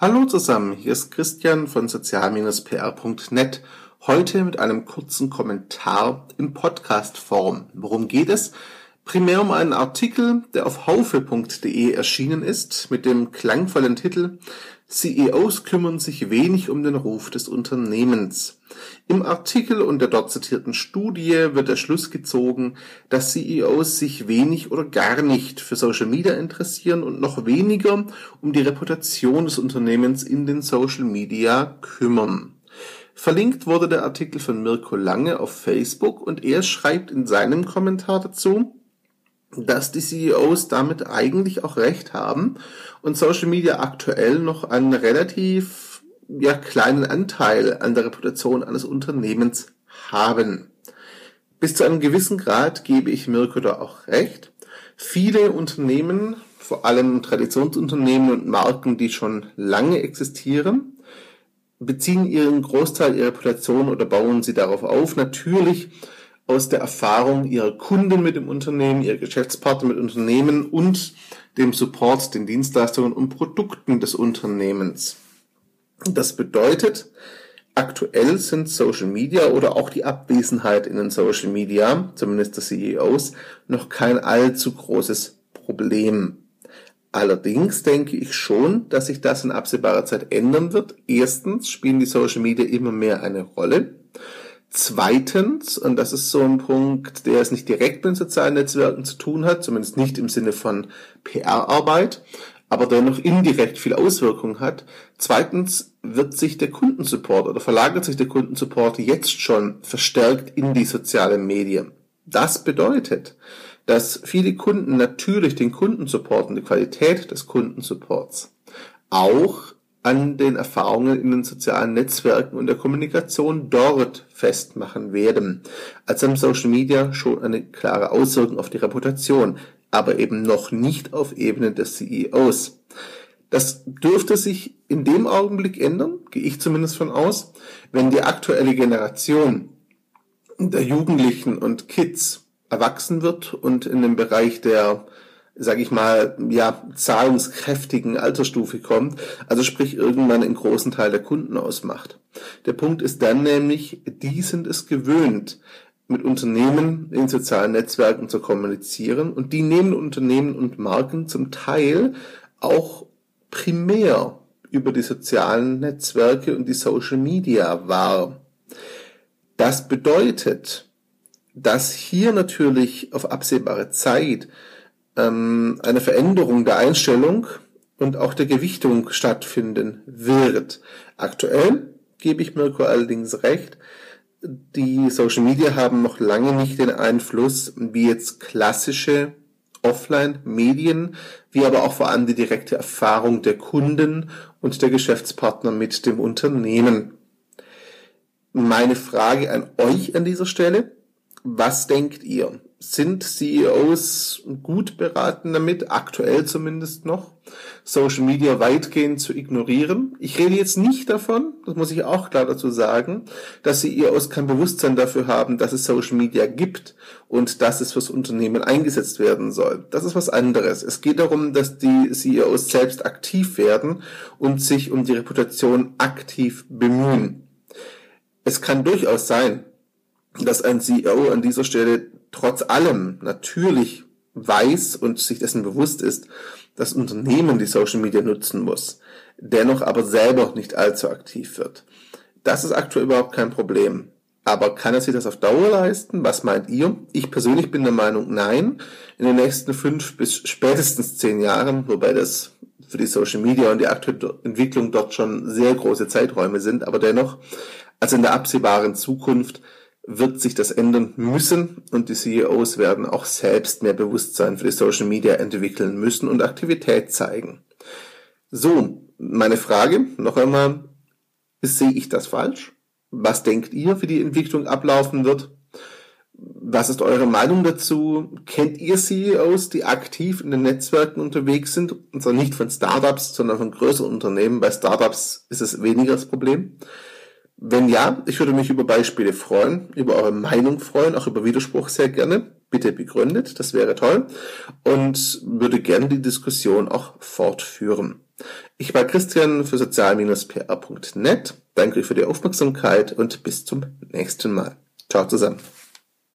Hallo zusammen, hier ist Christian von sozial-pr.net. Heute mit einem kurzen Kommentar im Podcast-Form. Worum geht es? Primär um einen Artikel, der auf haufe.de erschienen ist, mit dem klangvollen Titel CEOs kümmern sich wenig um den Ruf des Unternehmens. Im Artikel und der dort zitierten Studie wird der Schluss gezogen, dass CEOs sich wenig oder gar nicht für Social Media interessieren und noch weniger um die Reputation des Unternehmens in den Social Media kümmern. Verlinkt wurde der Artikel von Mirko Lange auf Facebook und er schreibt in seinem Kommentar dazu, dass die CEOs damit eigentlich auch recht haben und Social Media aktuell noch einen relativ ja, kleinen Anteil an der Reputation eines Unternehmens haben. Bis zu einem gewissen Grad gebe ich Mirko da auch recht. Viele Unternehmen, vor allem Traditionsunternehmen und Marken, die schon lange existieren, beziehen ihren Großteil ihrer Reputation oder bauen sie darauf auf, natürlich aus der Erfahrung ihrer Kunden mit dem Unternehmen, ihrer Geschäftspartner mit Unternehmen und dem Support, den Dienstleistungen und Produkten des Unternehmens. Das bedeutet, aktuell sind Social Media oder auch die Abwesenheit in den Social Media, zumindest der CEOs, noch kein allzu großes Problem. Allerdings denke ich schon, dass sich das in absehbarer Zeit ändern wird. Erstens spielen die Social Media immer mehr eine Rolle. Zweitens, und das ist so ein Punkt, der es nicht direkt mit sozialen Netzwerken zu tun hat, zumindest nicht im Sinne von PR-Arbeit, aber dennoch indirekt viel Auswirkung hat. Zweitens wird sich der Kundensupport oder verlagert sich der Kundensupport jetzt schon verstärkt in die sozialen Medien. Das bedeutet, dass viele Kunden natürlich den Kundensupport und die Qualität des Kundensupports auch an den Erfahrungen in den sozialen Netzwerken und der Kommunikation dort festmachen werden. Also im Social Media schon eine klare Auswirkung auf die Reputation, aber eben noch nicht auf Ebene des CEOs. Das dürfte sich in dem Augenblick ändern, gehe ich zumindest von aus, wenn die aktuelle Generation der Jugendlichen und Kids erwachsen wird und in den Bereich der sage ich mal, ja, zahlungskräftigen Altersstufe kommt, also sprich irgendwann einen großen Teil der Kunden ausmacht. Der Punkt ist dann nämlich, die sind es gewöhnt, mit Unternehmen in sozialen Netzwerken zu kommunizieren und die nehmen Unternehmen und Marken zum Teil auch primär über die sozialen Netzwerke und die Social Media wahr. Das bedeutet, dass hier natürlich auf absehbare Zeit ähm, eine Veränderung der Einstellung und auch der Gewichtung stattfinden wird. Aktuell gebe ich Mirko allerdings recht, die Social Media haben noch lange nicht den Einfluss wie jetzt klassische Offline-Medien, wie aber auch vor allem die direkte Erfahrung der Kunden und der Geschäftspartner mit dem Unternehmen. Meine Frage an euch an dieser Stelle, was denkt ihr? Sind CEOs gut beraten damit, aktuell zumindest noch, Social Media weitgehend zu ignorieren? Ich rede jetzt nicht davon, das muss ich auch klar dazu sagen, dass CEOs kein Bewusstsein dafür haben, dass es Social Media gibt und dass es fürs Unternehmen eingesetzt werden soll. Das ist was anderes. Es geht darum, dass die CEOs selbst aktiv werden und sich um die Reputation aktiv bemühen. Es kann durchaus sein, dass ein CEO an dieser Stelle trotz allem natürlich weiß und sich dessen bewusst ist, dass Unternehmen die Social Media nutzen muss, dennoch aber selber nicht allzu aktiv wird. Das ist aktuell überhaupt kein Problem. Aber kann er sich das auf Dauer leisten? Was meint ihr? Ich persönlich bin der Meinung, nein. In den nächsten fünf bis spätestens zehn Jahren, wobei das für die Social Media und die aktuelle Entwicklung dort schon sehr große Zeiträume sind, aber dennoch, also in der absehbaren Zukunft wird sich das ändern müssen und die CEOs werden auch selbst mehr Bewusstsein für die Social Media entwickeln müssen und Aktivität zeigen. So, meine Frage noch einmal, sehe ich das falsch? Was denkt ihr, wie die Entwicklung ablaufen wird? Was ist eure Meinung dazu? Kennt ihr CEOs, die aktiv in den Netzwerken unterwegs sind? Und zwar nicht von Startups, sondern von größeren Unternehmen. Bei Startups ist es weniger das Problem. Wenn ja, ich würde mich über Beispiele freuen, über eure Meinung freuen, auch über Widerspruch sehr gerne. bitte begründet, das wäre toll und würde gerne die Diskussion auch fortführen. Ich war Christian für sozial-pr.net. Danke für die Aufmerksamkeit und bis zum nächsten Mal. Ciao zusammen.